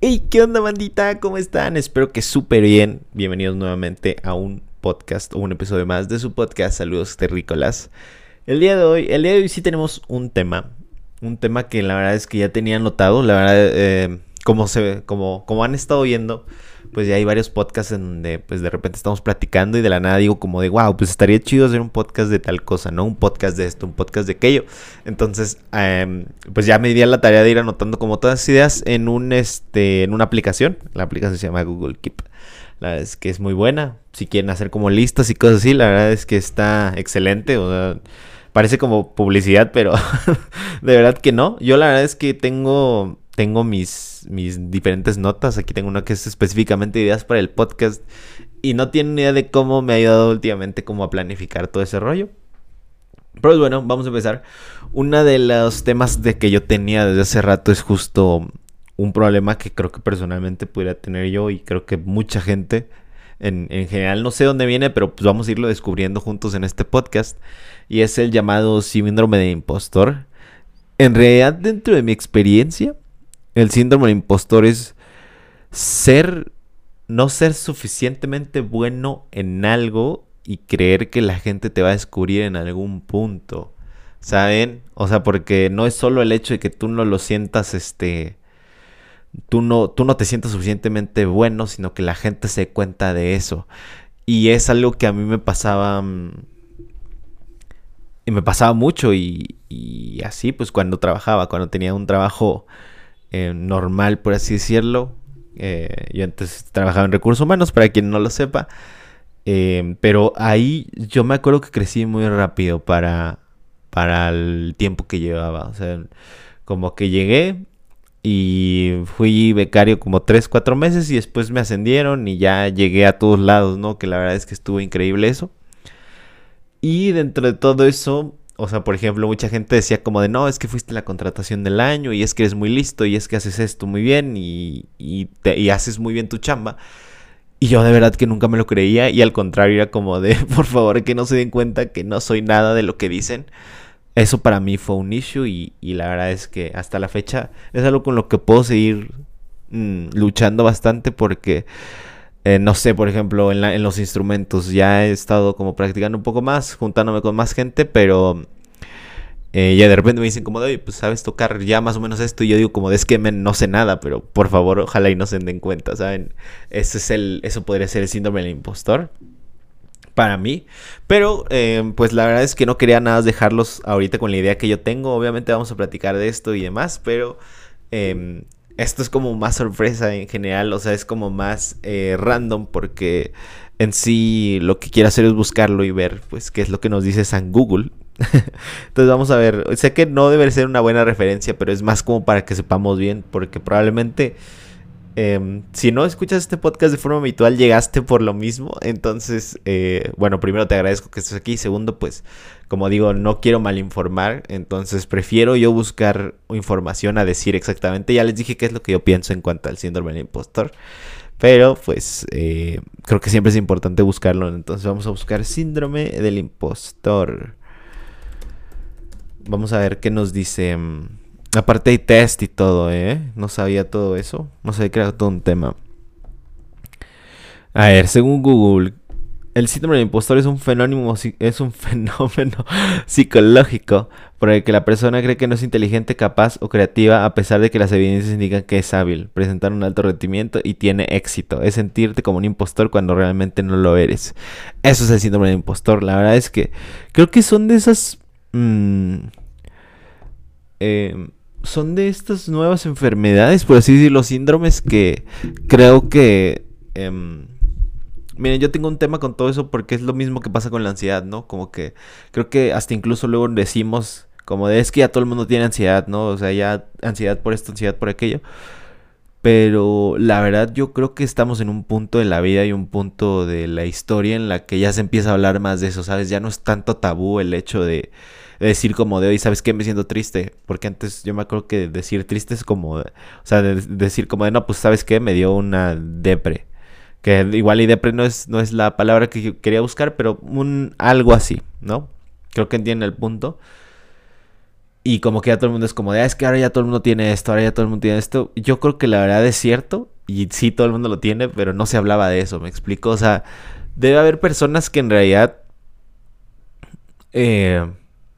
Hey, ¿qué onda, bandita? ¿Cómo están? Espero que súper bien. Bienvenidos nuevamente a un podcast o un episodio más de su podcast. Saludos terrícolas. El día de hoy, el día de hoy sí tenemos un tema. Un tema que la verdad es que ya tenía anotado. La verdad, eh, como, se, como, como han estado viendo, pues ya hay varios podcasts en donde pues de repente estamos platicando y de la nada digo como de, wow, pues estaría chido hacer un podcast de tal cosa, ¿no? Un podcast de esto, un podcast de aquello. Entonces, em, pues ya me di a la tarea de ir anotando como todas las ideas en, un, este, en una aplicación. La aplicación se llama Google Keep. La verdad es que es muy buena. Si quieren hacer como listas y cosas así, la verdad es que está excelente. O parece como publicidad, pero de verdad que no. Yo la verdad es que tengo tengo mis, mis diferentes notas. Aquí tengo una que es específicamente ideas para el podcast. Y no tienen idea de cómo me ha ayudado últimamente como a planificar todo ese rollo. Pero bueno, vamos a empezar. Uno de los temas de que yo tenía desde hace rato es justo un problema que creo que personalmente pudiera tener yo y creo que mucha gente en, en, general. No sé dónde viene, pero pues vamos a irlo descubriendo juntos en este podcast. Y es el llamado síndrome de impostor. En realidad, dentro de mi experiencia, el síndrome del impostor es ser, no ser suficientemente bueno en algo y creer que la gente te va a descubrir en algún punto. ¿Saben? O sea, porque no es solo el hecho de que tú no lo sientas, este, tú no, tú no te sientas suficientemente bueno, sino que la gente se dé cuenta de eso. Y es algo que a mí me pasaba, mm, y me pasaba mucho y, y así, pues cuando trabajaba, cuando tenía un trabajo eh, normal, por así decirlo. Eh, yo antes trabajaba en recursos humanos, para quien no lo sepa. Eh, pero ahí yo me acuerdo que crecí muy rápido para, para el tiempo que llevaba. O sea, como que llegué y fui becario como 3, 4 meses y después me ascendieron y ya llegué a todos lados, ¿no? Que la verdad es que estuvo increíble eso. Y dentro de todo eso, o sea, por ejemplo, mucha gente decía como de, no, es que fuiste la contratación del año y es que eres muy listo y es que haces esto muy bien y, y, haces muy bien tu chamba. Y yo de verdad que nunca me lo creía y al contrario era como de, por favor, que no se den cuenta que no soy nada de lo que dicen. Eso para mí fue un issue y, y la verdad es que hasta la fecha es algo con lo que puedo seguir mm, luchando bastante porque eh, no sé, por ejemplo, en, los instrumentos ya he estado como practicando un poco más, juntándome con más gente, pero eh, ya de repente me dicen como, de, pues sabes tocar ya más o menos esto, y yo digo como, es que no sé nada, pero por favor, ojalá y no se den cuenta, ¿saben? Ese es el, eso podría ser el síndrome del impostor para mí. Pero eh, pues la verdad es que no quería nada dejarlos ahorita con la idea que yo tengo. Obviamente vamos a platicar de esto y demás, pero em, esto es como más sorpresa en general, o sea, es como más eh, random porque en sí lo que quiero hacer es buscarlo y ver pues qué es lo que nos dice San Google. Entonces vamos a ver, sé que no debe ser una buena referencia, pero es más como para que sepamos bien, porque probablemente Em, si no escuchas este podcast de forma habitual, llegaste por lo mismo. Entonces, eh, bueno, primero te agradezco que estés aquí. Segundo, pues, como digo, no quiero malinformar. Entonces, prefiero yo buscar información a decir exactamente. Ya les dije qué es lo que yo pienso en cuanto al síndrome del impostor. Pero, pues, eh, creo que siempre es importante buscarlo. Entonces, vamos a buscar síndrome del impostor. Vamos a ver qué nos dice. Aparte hay test y todo, ¿eh? No sabía todo eso. No sabía que era todo un tema. A ver, según Google, el síndrome del impostor es un fenómeno, es un fenómeno psicológico por el que la persona cree que no es inteligente, capaz o creativa a pesar de que las evidencias indican que es hábil, presentar un alto rendimiento y tiene éxito. Es sentirte como un impostor cuando realmente no lo eres. Eso es el síndrome del impostor. La verdad es que creo que son de esas... Mmm, eh, son de estas nuevas enfermedades, por así decirlo, síndromes que creo que... Em, miren, yo tengo un tema con todo eso porque es lo mismo que pasa con la ansiedad, ¿no? Como que creo que hasta incluso luego decimos como de es que ya todo el mundo tiene ansiedad, ¿no? O sea, ya ansiedad por esto, ansiedad por aquello. Pero la verdad yo creo que estamos en un punto de la vida y un punto de la historia en la que ya se empieza a hablar más de eso, ¿sabes? Ya no es tanto tabú el hecho de decir como de hoy, ¿sabes qué? Me siento triste. Porque antes yo me acuerdo que decir triste es como, o sea, decir como de, no, pues ¿sabes qué? Me dio una depre. Que igual y depre no es, no es la palabra que quería buscar, pero un algo así, ¿no? Creo que entiende el punto. Y como que ya todo el mundo es como de, ah, es que ahora ya todo el mundo tiene esto, ahora ya todo el mundo tiene esto. Yo creo que la verdad es cierto, y sí, todo el mundo lo tiene, pero no se hablaba de eso, me explico. O sea, debe haber personas que en realidad eh,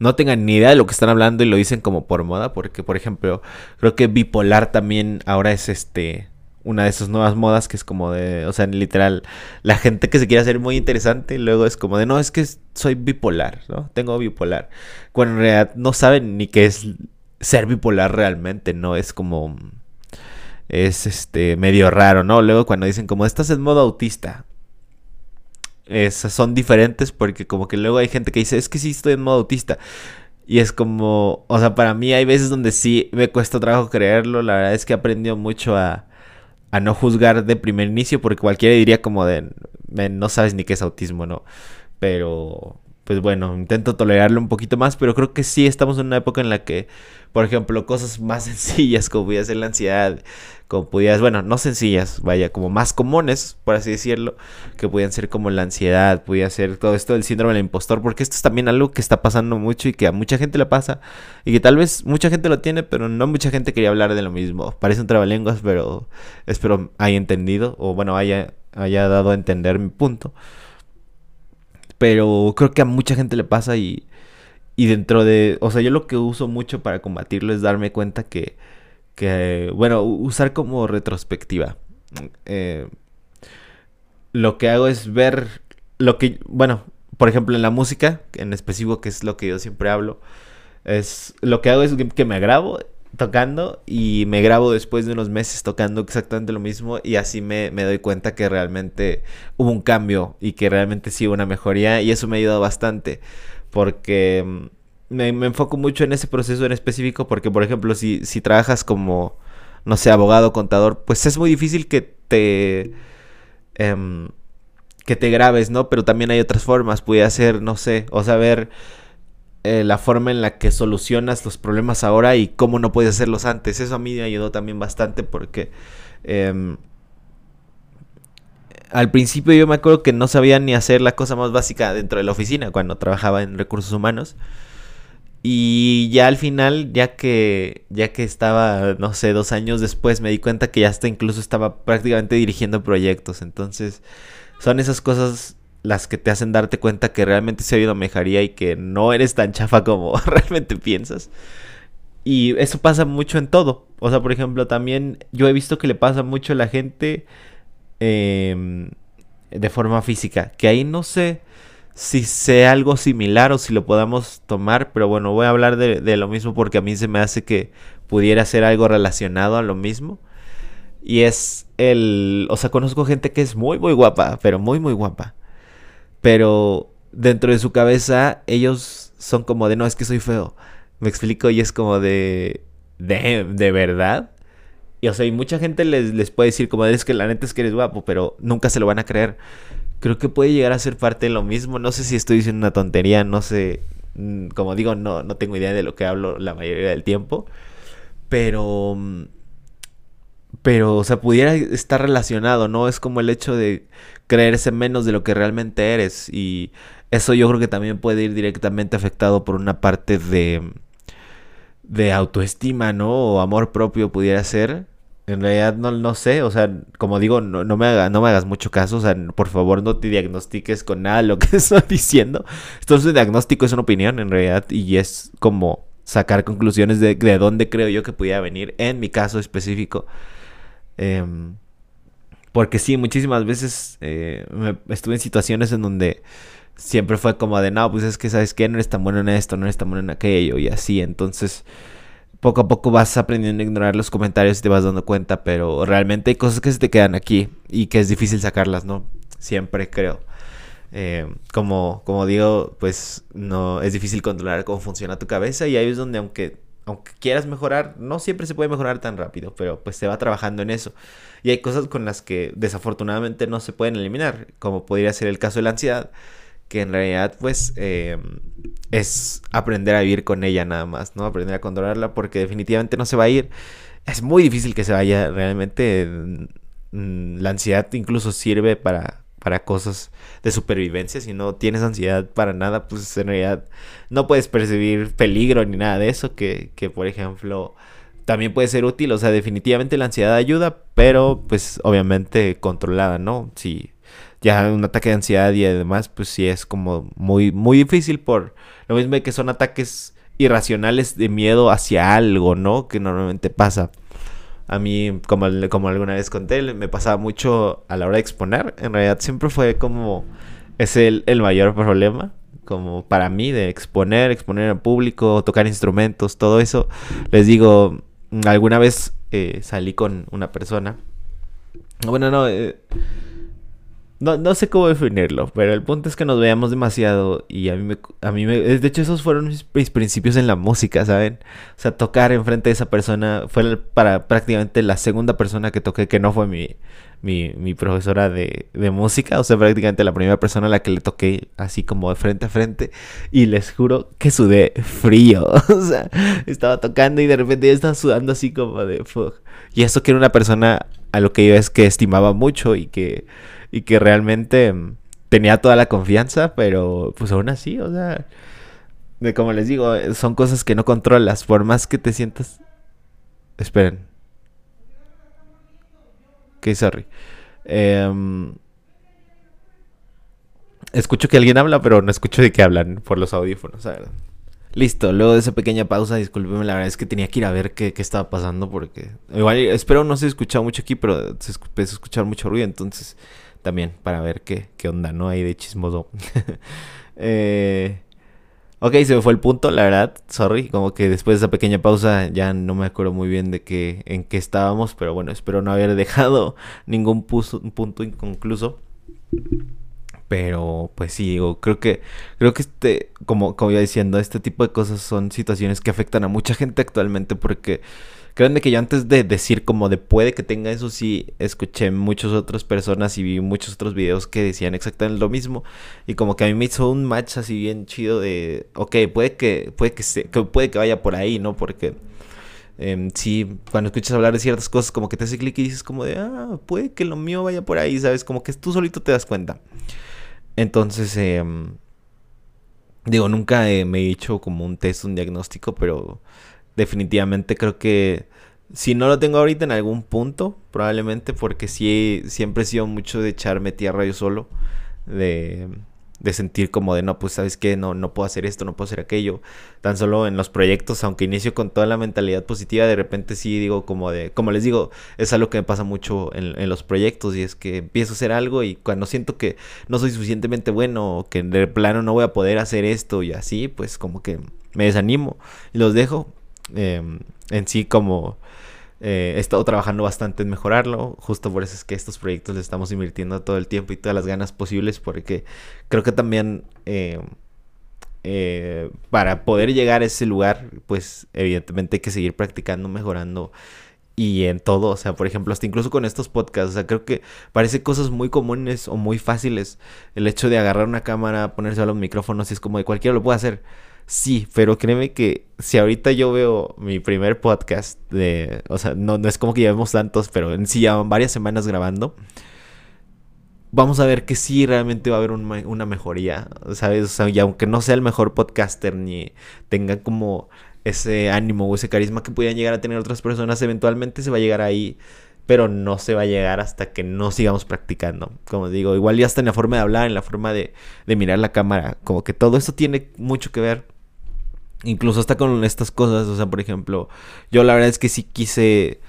no tengan ni idea de lo que están hablando y lo dicen como por moda, porque por ejemplo, creo que bipolar también ahora es este una de esas nuevas modas que es como de, o sea, literal, la gente que se quiere hacer muy interesante, luego es como de, no, es que soy bipolar, ¿no? Tengo bipolar. Cuando en realidad no saben ni qué es ser bipolar realmente, ¿no? Es como, es este, medio raro, ¿no? Luego cuando dicen como, estás en modo autista. Esas son diferentes porque como que luego hay gente que dice, es que sí estoy en modo autista. Y es como, o sea, para mí hay veces donde sí me cuesta trabajo creerlo. La verdad es que he aprendido mucho a, a no juzgar de primer inicio, porque cualquiera diría como de, no sabes ni qué es autismo, ¿no? Pero, pues bueno, intento tolerarlo un poquito más, pero creo que sí estamos en una época en la que, por ejemplo, cosas más sencillas como pudiera ser la ansiedad, como pudieras, bueno, no sencillas, vaya, como más comunes, por así decirlo, que pudieran ser como la ansiedad, pudiera ser todo esto del síndrome del impostor, porque esto es también algo que está pasando mucho y que a mucha gente le pasa, y que tal vez mucha gente lo tiene, pero no mucha gente quería hablar de lo mismo. Parece un trabalenguas, pero espero haya entendido, o bueno, haya, haya dado a entender mi punto. Pero creo que a mucha gente le pasa y, y dentro de, o sea, yo lo que uso mucho para combatirlo es darme cuenta que que, bueno, usar como retrospectiva. Eh, lo que hago es ver lo que, bueno, por ejemplo en la música, en específico, que es lo que yo siempre hablo, es lo que hago es que me grabo tocando y me grabo después de unos meses tocando exactamente lo mismo y así me, me, doy cuenta que realmente hubo un cambio y que realmente sí hubo una mejoría y eso me ha ayudado bastante porque me, enfoco mucho en ese proceso en específico porque, por ejemplo, si, si trabajas como, no sé, abogado, contador, pues es muy difícil que te... Em, que te grabes, ¿no? Pero también hay otras formas. Puede ser, no sé, o saber eh, la forma en la que solucionas los problemas ahora y cómo no puedes hacerlos antes. Eso a mí me ayudó también bastante porque... Em, al principio yo me acuerdo que no sabía ni hacer la cosa más básica dentro de la oficina cuando trabajaba en recursos humanos. Y ya al final, ya que, ya que estaba, no sé, dos años después, me di cuenta que ya hasta incluso estaba prácticamente dirigiendo proyectos. Entonces, son esas cosas las que te hacen darte cuenta que realmente se ha habido mejoría y que no eres tan chafa como realmente piensas. Y eso pasa mucho en todo. O sea, por ejemplo, también yo he visto que le pasa mucho a la gente em, de forma física. Que ahí no sé si sea algo similar o si lo podamos tomar, pero bueno, voy a hablar de, lo mismo porque a mí se me hace que pudiera ser algo relacionado a lo mismo. Y es el, o sea, conozco gente que es muy, muy guapa, pero muy, muy guapa. Pero dentro de su cabeza ellos son como de, no, es que soy feo. Me explico y es como de, de, de verdad. Y o sea, y mucha gente les, les puede decir como, es que la neta es que eres guapo, pero nunca se lo van a creer creo que puede llegar a ser parte de lo mismo. No sé si estoy diciendo una tontería, no sé. Mm, como digo, no, no tengo idea de lo que hablo la mayoría del tiempo. Pero. Mm, pero, o sea, pudiera estar relacionado, ¿no? Es como el hecho de creerse menos de lo que realmente eres. Y eso yo creo que también puede ir directamente afectado por una parte de. De autoestima, ¿no? O amor propio pudiera ser. En realidad no, no sé, o sea, como digo, no, no, me no me hagas mucho caso, o sea, por favor no te diagnostiques con nada lo que estoy diciendo. Entonces, diagnóstico es una opinión en realidad y es como sacar conclusiones de, de dónde creo yo que pudiera venir, en mi caso específico. Em, porque sí, muchísimas veces eh, estuve en situaciones en donde siempre fue como de, no, pues es que, ¿sabes qué? No eres tan bueno en esto, no eres tan bueno en aquello y así, entonces poco a poco vas aprendiendo a ignorar los comentarios y te vas dando cuenta, pero realmente hay cosas que se te quedan aquí y que es difícil sacarlas, ¿no? Siempre creo. Eh, como, como digo, pues no es difícil controlar cómo funciona tu cabeza y ahí es donde aunque, aunque quieras mejorar, no siempre se puede mejorar tan rápido, pero pues se va trabajando en eso. Y hay cosas con las que desafortunadamente no se pueden eliminar, como podría ser el caso de la ansiedad que en realidad pues eh, es aprender a vivir con ella nada más, ¿no? Aprender a controlarla porque definitivamente no se va a ir. Es muy difícil que se vaya realmente. Mm, la ansiedad incluso sirve para para cosas de supervivencia. Si no tienes ansiedad para nada, pues en realidad no puedes percibir peligro ni nada de eso. Que, que por ejemplo, también puede ser útil. O sea, definitivamente la ansiedad ayuda, pero pues obviamente controlada, ¿no? Si ya un ataque de ansiedad y además, pues sí es como muy, muy difícil por lo mismo que son ataques irracionales de miedo hacia algo, ¿no? Que normalmente pasa. A mí, como, como alguna vez conté, me pasaba mucho a la hora de exponer. En realidad siempre fue como... Es el, el mayor problema como para mí de exponer, exponer al público, tocar instrumentos, todo eso. Les digo, alguna vez eh, salí con una persona. Bueno, no, eh, no, no sé cómo definirlo, pero el punto es que nos veíamos demasiado y a mí me, a mí me, de hecho esos fueron mis, principios en la música, ¿saben? O sea, tocar enfrente de esa persona fue para prácticamente la segunda persona que toqué que no fue mi, mi, mi profesora de, de, música, o sea, prácticamente la primera persona a la que le toqué así como de frente a frente y les juro que sudé frío, o sea, estaba tocando y de repente yo estaba sudando así como de fuck. Y eso que era una persona a lo que yo es que estimaba mucho y que y que realmente mm, tenía toda la confianza, pero pues aún así, o sea, de como les digo, eh, son cosas que no controlas, por más que te sientas... Esperen. Ok, sorry. Em, escucho que alguien habla, pero no escucho de qué hablan por los audífonos, Listo, luego de esa pequeña pausa, discúlpeme, la verdad es que tenía que ir a ver qué, estaba pasando porque igual espero no se escuchaba mucho aquí, pero se empezó a escuchar mucho ruido, entonces también para ver qué, qué onda, ¿no? Ahí de chismoso. eh, ok, se me fue el punto, la verdad, sorry, como que después de esa pequeña pausa ya no me acuerdo muy bien de qué, en qué estábamos, pero bueno, espero no haber dejado ningún punto inconcluso. Pero pues sí, digo, creo que creo que este como como iba diciendo, este tipo de cosas son situaciones que afectan a mucha gente actualmente porque Créanme que yo antes de decir como de puede que tenga eso, sí escuché muchas otras personas y vi muchos otros videos que decían exactamente lo mismo. Y como que a mí me hizo un match así bien chido de, ok, puede que, puede que, se, puede que vaya por ahí, ¿no? Porque eh, sí, cuando escuchas hablar de ciertas cosas, como que te hace clic y dices como de, ah, puede que lo mío vaya por ahí, ¿sabes? Como que tú solito te das cuenta. Entonces, eh, digo, nunca me he hecho como un test, un diagnóstico, pero definitivamente creo que si no lo tengo ahorita en algún punto, probablemente porque sí siempre he sido mucho de echarme tierra yo solo, de, de sentir como de no, pues sabes que no, no puedo hacer esto, no puedo hacer aquello. Tan solo en los proyectos, aunque inicio con toda la mentalidad positiva, de repente sí digo como de, como les digo, es algo que me pasa mucho en, en los proyectos y es que empiezo a hacer algo y cuando siento que no soy suficientemente bueno o que de plano no voy a poder hacer esto y así, pues como que me desanimo y los dejo Em, en sí como eh, he estado trabajando bastante en mejorarlo. Justo por eso es que estos proyectos le estamos invirtiendo todo el tiempo y todas las ganas posibles porque creo que también em, eh, para poder llegar a ese lugar, pues evidentemente hay que seguir practicando, mejorando y en todo, o sea, por ejemplo, hasta incluso con estos podcasts, o sea, creo que parece cosas muy comunes o muy fáciles el hecho de agarrar una cámara, ponerse a los micrófonos y es como de cualquiera lo puede hacer. Sí, pero créeme que si ahorita yo veo mi primer podcast de, o sea, no, es como que llevemos tantos, pero en sí ya varias semanas grabando, vamos a ver que sí realmente va a haber una mejoría, ¿sabes? O sea, y aunque no sea el mejor podcaster ni tenga como ese ánimo o ese carisma que pudieran llegar a tener otras personas, eventualmente se va a llegar ahí, pero no se va a llegar hasta que no sigamos practicando. Como digo, igual ya hasta en la forma de hablar, en la forma de, de mirar la cámara, como que todo eso tiene mucho que ver Incluso hasta con estas cosas, o sea, por ejemplo, yo la verdad es que sí quise,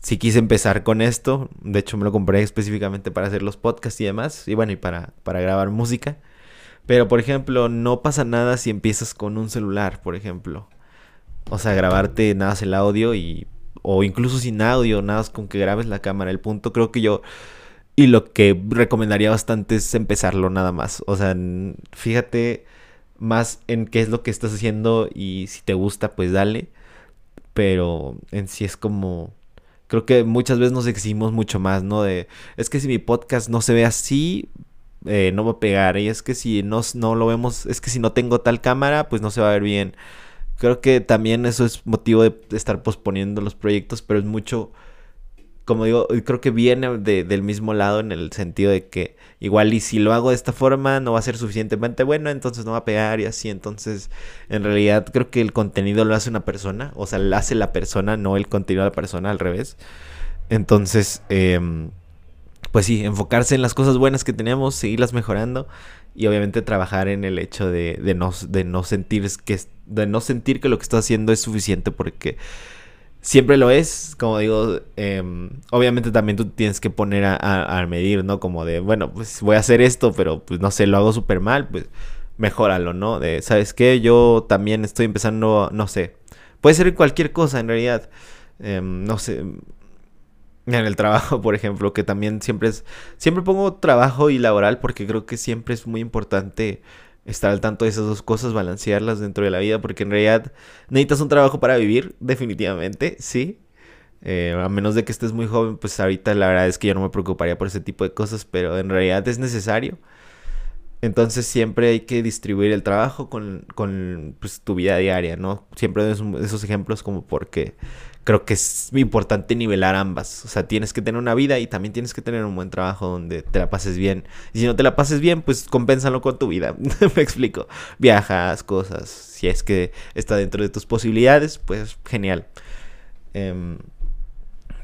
sí quise empezar con esto. De hecho, me lo compré específicamente para hacer los podcasts y demás. Y bueno, y para, para grabar música. Pero, por ejemplo, no pasa nada si empiezas con un celular, por ejemplo. O sea, grabarte nada más el audio y... O incluso sin audio, nada más con que grabes la cámara. El punto creo que yo... Y lo que recomendaría bastante es empezarlo nada más. O sea, fíjate más en qué es lo que estás haciendo y si te gusta, pues dale. Pero en sí es como... Creo que muchas veces nos exigimos mucho más, ¿no? De, es que si mi podcast no se ve así, eh, no va a pegar. Y es que si no, no lo vemos, es que si no tengo tal cámara, pues no se va a ver bien. Creo que también eso es motivo de estar posponiendo los proyectos, pero es mucho como digo, creo que viene del mismo lado en el sentido de que igual y si lo hago de esta forma no va a ser suficientemente bueno, entonces no va a pegar y así. Entonces, en realidad creo que el contenido lo hace una persona, o sea, lo hace la persona, no el contenido de la persona, al revés. Entonces, em, pues sí, enfocarse en las cosas buenas que tenemos, seguirlas mejorando y obviamente trabajar en el hecho de, de, no, de no sentir que de no sentir que lo que estás haciendo es suficiente porque siempre lo es, como digo, em, obviamente también tú tienes que poner a, medir, ¿no? Como de, bueno, pues voy a hacer esto, pero pues no sé, lo hago súper mal, pues mejóralo, ¿no? De, ¿sabes qué? Yo también estoy empezando, no sé, puede ser cualquier cosa en realidad, em, no sé. En el trabajo, por ejemplo, que también siempre es. Siempre pongo trabajo y laboral porque creo que siempre es muy importante estar al tanto de esas dos cosas, balancearlas dentro de la vida, porque en realidad necesitas un trabajo para vivir, definitivamente, sí. Eh, a menos de que estés muy joven, pues ahorita la verdad es que yo no me preocuparía por ese tipo de cosas, pero en realidad es necesario. Entonces siempre hay que distribuir el trabajo con, con pues, tu vida diaria, ¿no? Siempre esos ejemplos como porque creo que es importante nivelar ambas. O sea, tienes que tener una vida y también tienes que tener un buen trabajo donde te la pases bien. Y si no te la pases bien, pues compénsalo con tu vida. Me explico. Viajas, cosas. Si es que está dentro de tus posibilidades, pues genial. Em,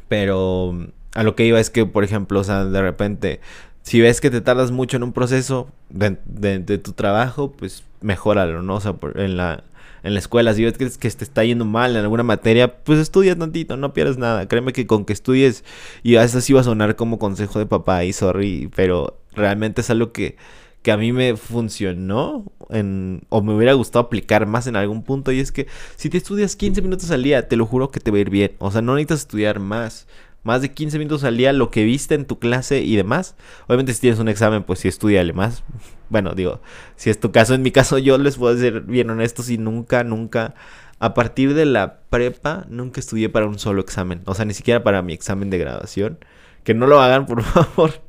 pero a lo que iba es que, por ejemplo, o sea, de repente, si ves que te tardas mucho en un proceso de, de tu trabajo, pues mejóralo, ¿no? O sea, en la en la escuela, si ves que, que te está yendo mal en alguna materia, pues estudia tantito, no pierdas nada. Créeme que con que estudies, y veces sí va a sonar como consejo de papá y sorry, pero realmente es algo que, que a mí me funcionó en, o me hubiera gustado aplicar más en algún punto. Y es que si te estudias 15 minutos al día, te lo juro que te va a ir bien. O sea, no necesitas estudiar más más de 15 minutos al día lo que viste en tu clase y demás. Obviamente si tienes un examen, pues sí, estudiale más. Bueno, digo, si es tu caso, en mi caso yo les puedo ser bien honestos y nunca, nunca, a partir de la prepa, nunca estudié para un solo examen. O sea, ni siquiera para mi examen de graduación. Que no lo hagan, por favor.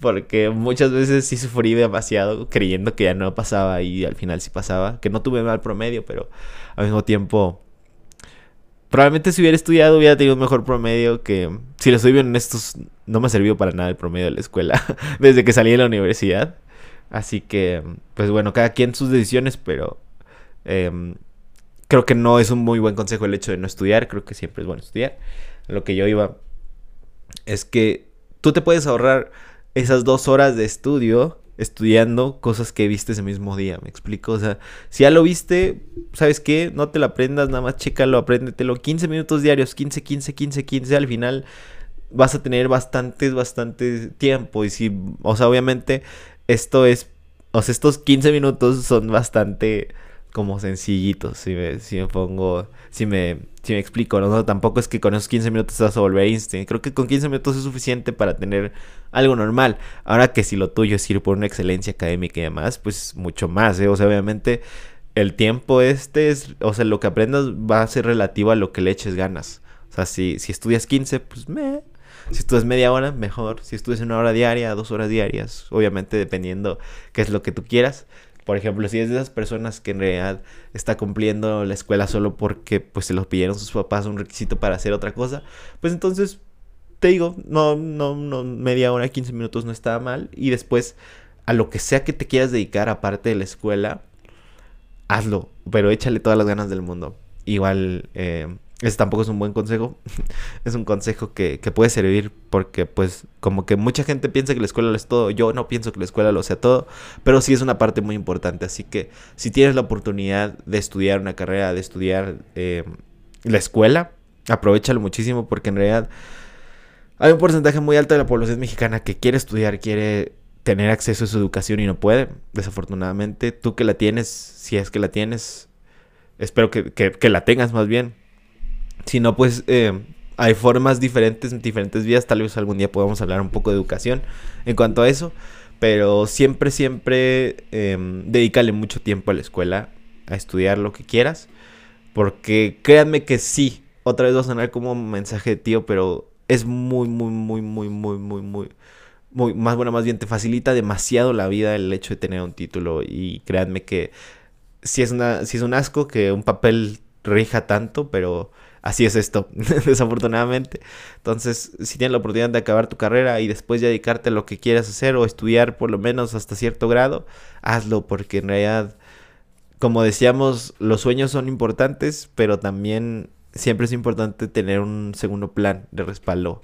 Porque muchas veces sí sufrí demasiado creyendo que ya no pasaba y al final sí pasaba. Que no tuve mal promedio, pero al mismo tiempo Probablemente si hubiera estudiado hubiera tenido un mejor promedio que, si les soy bien honestos, no me ha servido para nada el promedio de la escuela desde que salí de la universidad. Así que, pues bueno, cada quien sus decisiones, pero em, creo que no es un muy buen consejo el hecho de no estudiar. Creo que siempre es bueno estudiar. Lo que yo iba es que tú te puedes ahorrar esas dos horas de estudio estudiando cosas que viste ese mismo día, me explico, o sea, si ya lo viste, ¿sabes qué? No te lo aprendas, nada más chécalo, apréndetelo, 15 minutos diarios, 15, 15, 15, 15, al final vas a tener bastantes, bastante tiempo. Y si, o sea, obviamente esto es, o sea, estos 15 minutos son bastante como sencillitos, si me, si me pongo, si me, si me explico, ¿no? Tampoco es que con esos 15 minutos vas a volver Einstein. Creo que con 15 minutos es suficiente para tener algo normal. Ahora que si lo tuyo es ir por una excelencia académica y demás, pues mucho más, ¿eh? O sea, obviamente el tiempo este es, o sea, lo que aprendas va a ser relativo a lo que le eches ganas. O sea, si, si estudias 15, pues me... Si estudias media hora, mejor. Si estudias una hora diaria, dos horas diarias, obviamente dependiendo qué es lo que tú quieras. Por ejemplo, si es de esas personas que en realidad está cumpliendo la escuela solo porque pues se los pidieron sus papás un requisito para hacer otra cosa, pues entonces te digo, no, no, no, media hora, 15 minutos no está mal. Y después, a lo que sea que te quieras dedicar aparte de la escuela, hazlo, pero échale todas las ganas del mundo. Igual, eh, ese tampoco es un buen consejo. es un consejo que, que, puede servir porque pues como que mucha gente piensa que la escuela lo es todo. Yo no pienso que la escuela lo sea todo, pero sí es una parte muy importante. Así que si tienes la oportunidad de estudiar una carrera, de estudiar eh, la escuela, aprovechalo muchísimo porque en realidad hay un porcentaje muy alto de la población mexicana que quiere estudiar, quiere tener acceso a su educación y no puede, desafortunadamente. Tú que la tienes, si es que la tienes, espero que, que la tengas más bien si no, pues eh, hay formas diferentes, diferentes vías. Tal vez algún día podamos hablar un poco de educación en cuanto a eso. Pero siempre, siempre eh, dedícale mucho tiempo a la escuela, a estudiar lo que quieras. Porque créanme que sí, otra vez va a sonar como un mensaje de tío, pero es muy, muy, muy, muy, muy, muy, muy, muy, más bueno, más bien te facilita demasiado la vida el hecho de tener un título. Y créanme que si es, una, si es un asco que un papel rija tanto, pero así es esto, desafortunadamente. Entonces, si tienes la oportunidad de acabar tu carrera y después dedicarte a lo que quieras hacer o estudiar por lo menos hasta cierto grado, hazlo porque en realidad, como decíamos, los sueños son importantes, pero también siempre es importante tener un segundo plan de respaldo.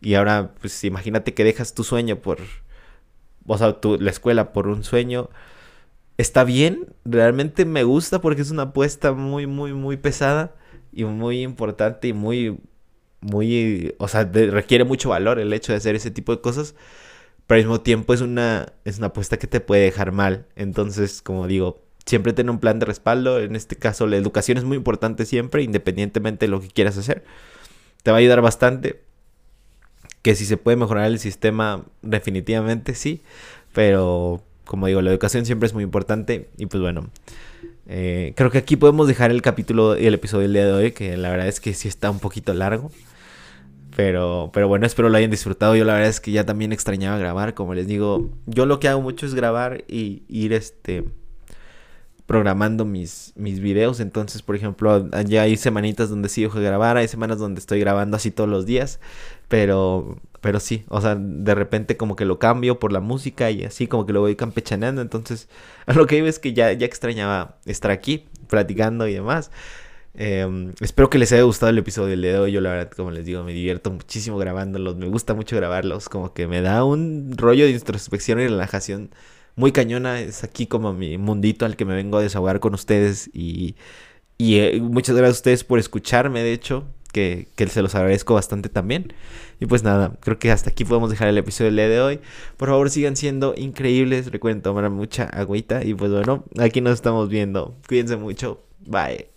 Y ahora, pues imagínate que dejas tu sueño por, o sea, tu, la escuela por un sueño. Está bien, realmente me gusta porque es una apuesta muy, muy, muy pesada y muy importante y muy, muy, o sea, requiere mucho valor el hecho de hacer ese tipo de cosas. Pero al mismo tiempo es una, es una apuesta que te puede dejar mal. Entonces, como digo, siempre tener un plan de respaldo. En este caso, la educación es muy importante siempre, independientemente de lo que quieras hacer. Te va a ayudar bastante. Que si se puede mejorar el sistema, definitivamente sí. Pero, como digo, la educación siempre es muy importante. Y pues bueno, eh, creo que aquí podemos dejar el capítulo y el episodio del día de hoy, que la verdad es que sí está un poquito largo. Pero, pero bueno, espero lo hayan disfrutado. Yo la verdad es que ya también extrañaba grabar. Como les digo, yo lo que hago mucho es grabar y ir este programando mis, mis videos. Entonces, por ejemplo, ya hay semanitas donde sí dejo de grabar, hay semanas donde estoy grabando así todos los días. Pero, pero sí, o sea, de repente como que lo cambio por la música y así como que lo voy campechaneando. Entonces, lo que digo es que ya, ya extrañaba estar aquí, platicando y demás. Em, espero que les haya gustado el episodio del día de hoy. Yo la verdad, como les digo, me divierto muchísimo grabándolos. Me gusta mucho grabarlos. Como que me da un rollo de introspección y relajación muy cañona. Es aquí como mi mundito al que me vengo a desahogar con ustedes. Y, y eh, muchas gracias a ustedes por escucharme, de hecho, que, que, se los agradezco bastante también. Y pues nada, creo que hasta aquí podemos dejar el episodio del día de hoy. Por favor, sigan siendo increíbles. Recuerden tomar mucha agüita. Y pues bueno, aquí nos estamos viendo. Cuídense mucho. Bye.